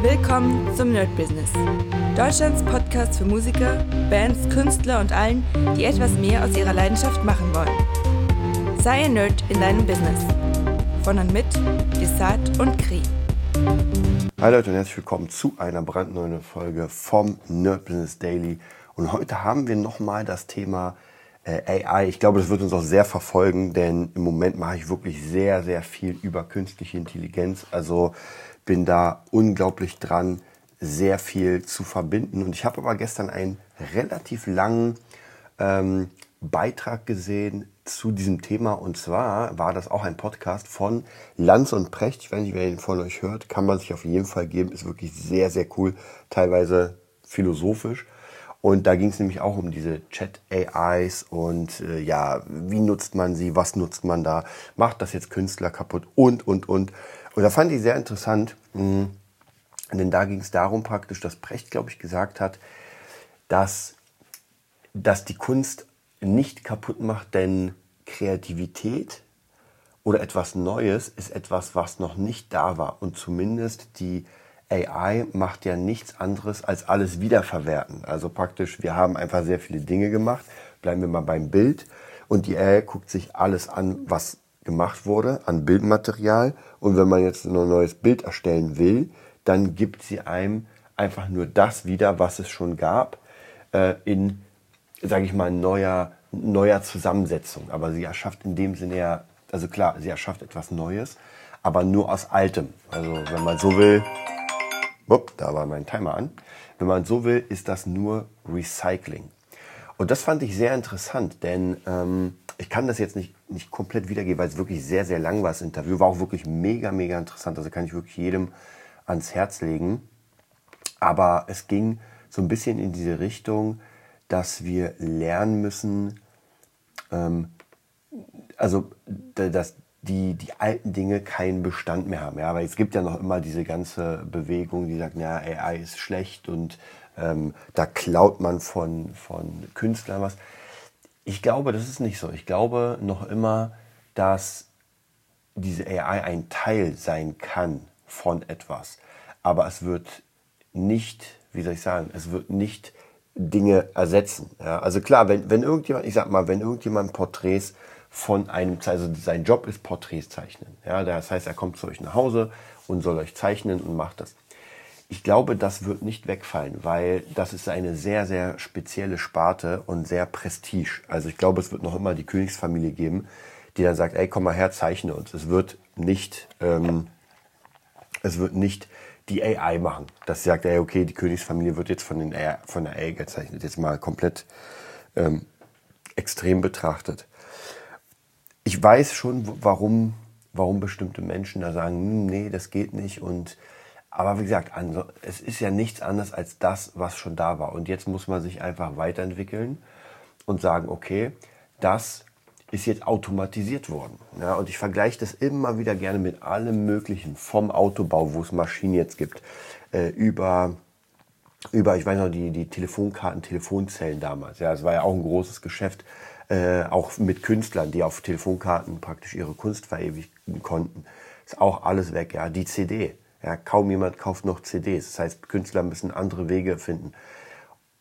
Willkommen zum Nerd Business. Deutschlands Podcast für Musiker, Bands, Künstler und allen, die etwas mehr aus ihrer Leidenschaft machen wollen. Sei ein Nerd in deinem Business. Von und mit Desart und Kri. Hi Leute und herzlich willkommen zu einer brandneuen Folge vom Nerd Business Daily. Und heute haben wir nochmal das Thema äh, AI. Ich glaube, das wird uns auch sehr verfolgen, denn im Moment mache ich wirklich sehr, sehr viel über künstliche Intelligenz. Also bin da unglaublich dran, sehr viel zu verbinden. Und ich habe aber gestern einen relativ langen ähm, Beitrag gesehen zu diesem Thema. Und zwar war das auch ein Podcast von Lanz und Precht. Ich weiß nicht, wer ihn von euch hört. Kann man sich auf jeden Fall geben. Ist wirklich sehr, sehr cool. Teilweise philosophisch. Und da ging es nämlich auch um diese Chat-AIs und äh, ja, wie nutzt man sie, was nutzt man da, macht das jetzt Künstler kaputt und, und, und. Und da fand ich sehr interessant, hm, denn da ging es darum praktisch, dass Brecht, glaube ich, gesagt hat, dass, dass die Kunst nicht kaputt macht, denn Kreativität oder etwas Neues ist etwas, was noch nicht da war und zumindest die AI macht ja nichts anderes als alles wiederverwerten. Also praktisch, wir haben einfach sehr viele Dinge gemacht. Bleiben wir mal beim Bild. Und die AI guckt sich alles an, was gemacht wurde, an Bildmaterial. Und wenn man jetzt ein neues Bild erstellen will, dann gibt sie einem einfach nur das wieder, was es schon gab, äh, in, sage ich mal, neuer, neuer Zusammensetzung. Aber sie erschafft in dem Sinne ja, also klar, sie erschafft etwas Neues, aber nur aus Altem. Also wenn man so will, Upp, da war mein Timer an. Wenn man so will, ist das nur Recycling. Und das fand ich sehr interessant, denn ähm, ich kann das jetzt nicht, nicht komplett wiedergeben, weil es wirklich sehr, sehr lang war, das Interview. War auch wirklich mega, mega interessant. Also kann ich wirklich jedem ans Herz legen. Aber es ging so ein bisschen in diese Richtung, dass wir lernen müssen, ähm, also dass die, die alten Dinge keinen Bestand mehr haben. Ja, weil es gibt ja noch immer diese ganze Bewegung, die sagt, ja, AI ist schlecht und ähm, da klaut man von, von Künstlern was. Ich glaube, das ist nicht so. Ich glaube noch immer, dass diese AI ein Teil sein kann von etwas. Aber es wird nicht, wie soll ich sagen, es wird nicht Dinge ersetzen. Ja? Also klar, wenn, wenn irgendjemand, ich sag mal, wenn irgendjemand Porträts von einem, also sein Job ist Porträts zeichnen. Ja, das heißt, er kommt zu euch nach Hause und soll euch zeichnen und macht das. Ich glaube, das wird nicht wegfallen, weil das ist eine sehr, sehr spezielle Sparte und sehr prestige. Also ich glaube, es wird noch immer die Königsfamilie geben, die dann sagt, ey, komm mal her, zeichne uns. Es wird nicht, ähm, es wird nicht die AI machen. Das sagt, ey, okay, die Königsfamilie wird jetzt von, den AI, von der AI gezeichnet. Jetzt mal komplett ähm, extrem betrachtet ich weiß schon, warum, warum bestimmte Menschen da sagen, hm, nee, das geht nicht. Und aber wie gesagt, es ist ja nichts anderes als das, was schon da war. Und jetzt muss man sich einfach weiterentwickeln und sagen, okay, das ist jetzt automatisiert worden. Ja, und ich vergleiche das immer wieder gerne mit allem Möglichen, vom Autobau, wo es Maschinen jetzt gibt, äh, über, über, ich weiß noch, die, die Telefonkarten, Telefonzellen damals. Ja, es war ja auch ein großes Geschäft äh, auch mit Künstlern, die auf Telefonkarten praktisch ihre Kunst verewigen konnten. Ist auch alles weg, ja. Die CD. Ja, kaum jemand kauft noch CDs. Das heißt, Künstler müssen andere Wege finden.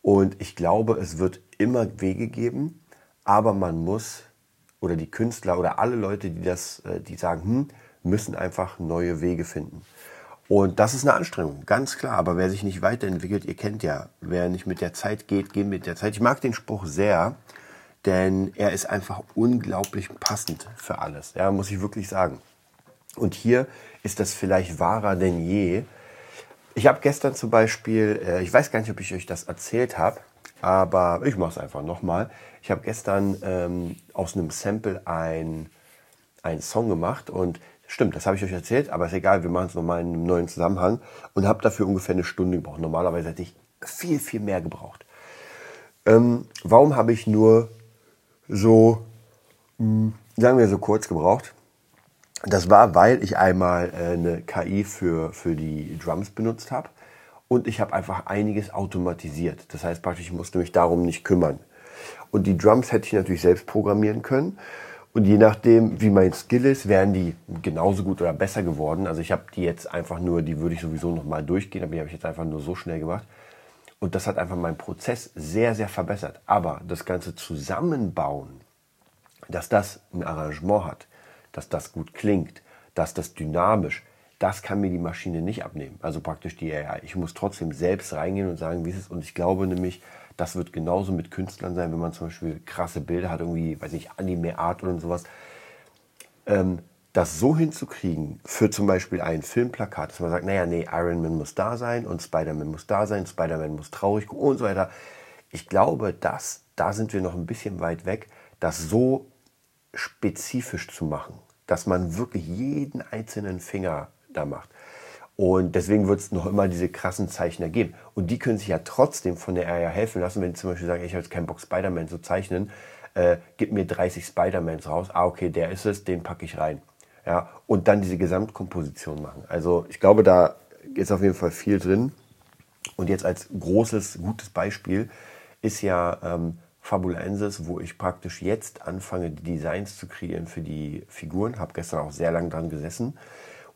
Und ich glaube, es wird immer Wege geben, aber man muss, oder die Künstler oder alle Leute, die das, äh, die sagen, hm, müssen einfach neue Wege finden. Und das ist eine Anstrengung, ganz klar. Aber wer sich nicht weiterentwickelt, ihr kennt ja, wer nicht mit der Zeit geht, geht mit der Zeit. Ich mag den Spruch sehr denn er ist einfach unglaublich passend für alles. Ja, muss ich wirklich sagen. Und hier ist das vielleicht wahrer denn je. Ich habe gestern zum Beispiel, äh, ich weiß gar nicht, ob ich euch das erzählt habe, aber ich mache es einfach nochmal. Ich habe gestern ähm, aus einem Sample ein, einen Song gemacht und stimmt, das habe ich euch erzählt, aber ist egal, wir machen es nochmal in einem neuen Zusammenhang und habe dafür ungefähr eine Stunde gebraucht. Normalerweise hätte ich viel, viel mehr gebraucht. Ähm, warum habe ich nur so, mh, sagen wir so kurz gebraucht. Das war, weil ich einmal äh, eine KI für, für die Drums benutzt habe und ich habe einfach einiges automatisiert. Das heißt praktisch, ich musste mich darum nicht kümmern. Und die Drums hätte ich natürlich selbst programmieren können. Und je nachdem, wie mein Skill ist, wären die genauso gut oder besser geworden. Also ich habe die jetzt einfach nur, die würde ich sowieso nochmal durchgehen, aber die habe ich jetzt einfach nur so schnell gemacht. Und das hat einfach meinen Prozess sehr, sehr verbessert. Aber das ganze Zusammenbauen, dass das ein Arrangement hat, dass das gut klingt, dass das dynamisch, das kann mir die Maschine nicht abnehmen. Also praktisch die AI. Ich muss trotzdem selbst reingehen und sagen, wie es ist. Und ich glaube nämlich, das wird genauso mit Künstlern sein, wenn man zum Beispiel krasse Bilder hat, irgendwie, weiß nicht, Anime-Art oder sowas. Ähm, das so hinzukriegen für zum Beispiel ein Filmplakat, dass man sagt, naja, nee, Iron Man muss da sein und Spider-Man muss da sein, Spider-Man muss traurig und so weiter. Ich glaube, dass, da sind wir noch ein bisschen weit weg, das so spezifisch zu machen, dass man wirklich jeden einzelnen Finger da macht. Und deswegen wird es noch immer diese krassen Zeichner geben. Und die können sich ja trotzdem von der AI helfen lassen, wenn die zum Beispiel sagen, ich habe jetzt keinen Bock, Spider-Man zu zeichnen, äh, gib mir 30 Spider-Mans raus. Ah, okay, der ist es, den packe ich rein. Ja, und dann diese Gesamtkomposition machen. Also ich glaube, da ist auf jeden Fall viel drin. Und jetzt als großes, gutes Beispiel ist ja ähm, Fabulensis, wo ich praktisch jetzt anfange, die Designs zu kreieren für die Figuren. Habe gestern auch sehr lange dran gesessen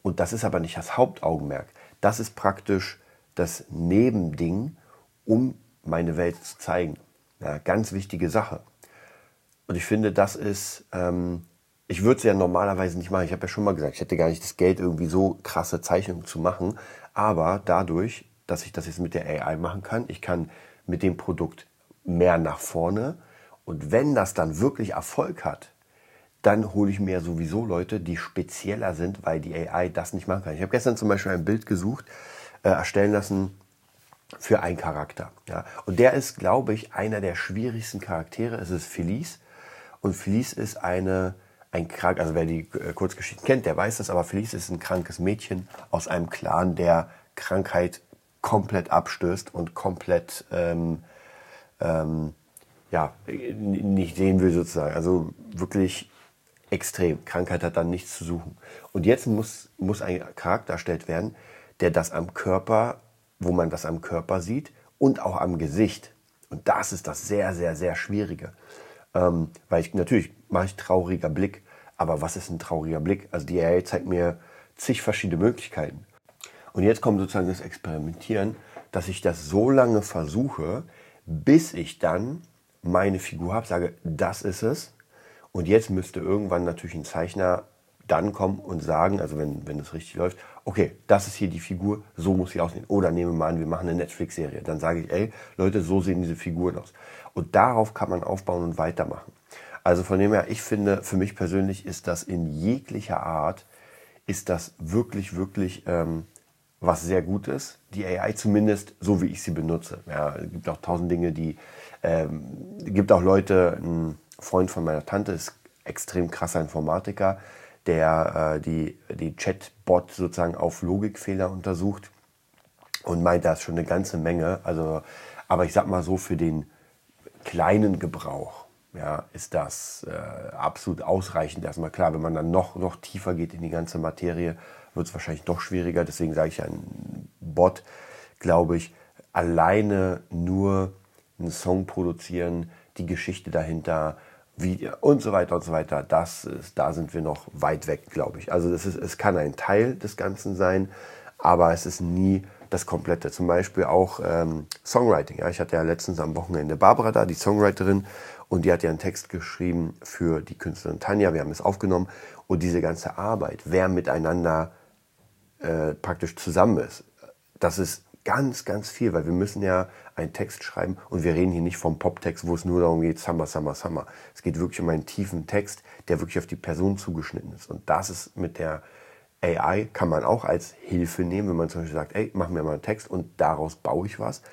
und das ist aber nicht das Hauptaugenmerk. Das ist praktisch das Nebending, um meine Welt zu zeigen. Ja, ganz wichtige Sache. Und ich finde, das ist, ähm, ich würde es ja normalerweise nicht machen. Ich habe ja schon mal gesagt, ich hätte gar nicht das Geld, irgendwie so krasse Zeichnungen zu machen. Aber dadurch, dass ich das jetzt mit der AI machen kann, ich kann mit dem Produkt mehr nach vorne. Und wenn das dann wirklich Erfolg hat, dann hole ich mir sowieso Leute, die spezieller sind, weil die AI das nicht machen kann. Ich habe gestern zum Beispiel ein Bild gesucht, äh, erstellen lassen für einen Charakter. Ja. Und der ist, glaube ich, einer der schwierigsten Charaktere. Es ist Felice. Und Felice ist eine, ein krank, also wer die äh, Kurzgeschichten kennt, der weiß das, aber Felice ist ein krankes Mädchen aus einem Clan, der Krankheit komplett abstößt und komplett ähm, ähm, ja, nicht sehen will sozusagen. Also wirklich extrem. Krankheit hat dann nichts zu suchen. Und jetzt muss, muss ein Charakter erstellt werden, der das am Körper, wo man das am Körper sieht und auch am Gesicht. Und das ist das sehr, sehr, sehr Schwierige. Ähm, weil ich natürlich mache ich trauriger Blick, aber was ist ein trauriger Blick? Also die AI zeigt mir zig verschiedene Möglichkeiten. Und jetzt kommt sozusagen das Experimentieren, dass ich das so lange versuche, bis ich dann meine Figur habe, sage, das ist es, und jetzt müsste irgendwann natürlich ein Zeichner dann kommen und sagen, also wenn, wenn das richtig läuft, okay, das ist hier die Figur, so muss sie aussehen. Oder nehmen wir mal an, wir machen eine Netflix-Serie. Dann sage ich, ey, Leute, so sehen diese Figuren aus. Und darauf kann man aufbauen und weitermachen. Also von dem her, ich finde, für mich persönlich ist das in jeglicher Art, ist das wirklich, wirklich ähm, was sehr Gutes. Die AI zumindest, so wie ich sie benutze. Ja, es gibt auch tausend Dinge, die, ähm, gibt auch Leute, ein Freund von meiner Tante ist extrem krasser Informatiker, der äh, die, die Chatbot sozusagen auf Logikfehler untersucht und meint, da ist schon eine ganze Menge. Also, aber ich sag mal so, für den kleinen Gebrauch ja, ist das äh, absolut ausreichend. Erstmal klar, wenn man dann noch, noch tiefer geht in die ganze Materie, wird es wahrscheinlich noch schwieriger. Deswegen sage ich, ein Bot, glaube ich, alleine nur einen Song produzieren, die Geschichte dahinter, Video und so weiter und so weiter. Das ist, da sind wir noch weit weg, glaube ich. Also das ist, es kann ein Teil des Ganzen sein, aber es ist nie das Komplette. Zum Beispiel auch ähm, Songwriting. Ja. Ich hatte ja letztens am Wochenende Barbara da, die Songwriterin, und die hat ja einen Text geschrieben für die Künstlerin Tanja. Wir haben es aufgenommen und diese ganze Arbeit, wer miteinander äh, praktisch zusammen ist, das ist ganz, ganz viel, weil wir müssen ja einen Text schreiben und wir reden hier nicht vom Poptext, wo es nur darum geht, Summer, Summer, Summer. Es geht wirklich um einen tiefen Text, der wirklich auf die Person zugeschnitten ist. Und das ist mit der AI, kann man auch als Hilfe nehmen, wenn man zum Beispiel sagt, ey, mach mir mal einen Text und daraus baue ich was.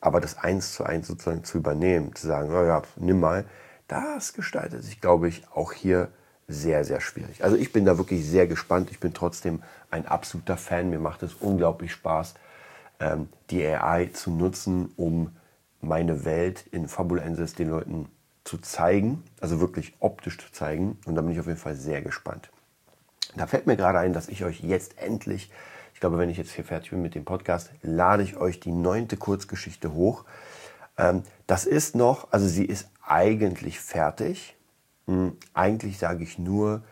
Aber das eins zu eins sozusagen zu übernehmen, zu sagen, oh ja, nimm mal, das gestaltet sich, glaube ich, auch hier sehr, sehr schwierig. Also ich bin da wirklich sehr gespannt. Ich bin trotzdem ein absoluter Fan. Mir macht es unglaublich Spaß, ähm, die AI zu nutzen, um meine Welt in Fabulensis den Leuten zu zeigen, also wirklich optisch zu zeigen. Und da bin ich auf jeden Fall sehr gespannt. Da fällt mir gerade ein, dass ich euch jetzt endlich, ich glaube, wenn ich jetzt hier fertig bin mit dem Podcast, lade ich euch die neunte Kurzgeschichte hoch. Ähm, das ist noch, also sie ist eigentlich fertig, eigentlich sage ich nur,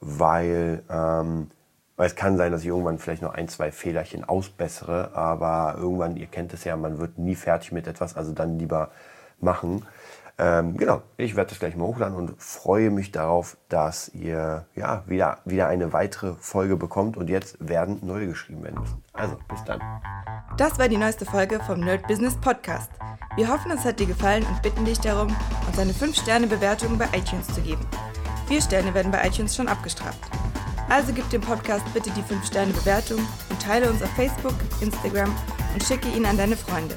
weil, ähm, weil es kann sein, dass ich irgendwann vielleicht noch ein, zwei Fehlerchen ausbessere, aber irgendwann, ihr kennt es ja, man wird nie fertig mit etwas, also dann lieber machen. Ähm, genau, ich werde das gleich mal hochladen und freue mich darauf, dass ihr ja, wieder, wieder eine weitere Folge bekommt und jetzt werden neue geschrieben werden müssen. Also, bis dann. Das war die neueste Folge vom Nerd Business Podcast. Wir hoffen, es hat dir gefallen und bitten dich darum, uns eine 5-Sterne-Bewertung bei iTunes zu geben. Vier Sterne werden bei iTunes schon abgestraft. Also gib dem Podcast bitte die 5-Sterne-Bewertung und teile uns auf Facebook, Instagram und schicke ihn an deine Freunde.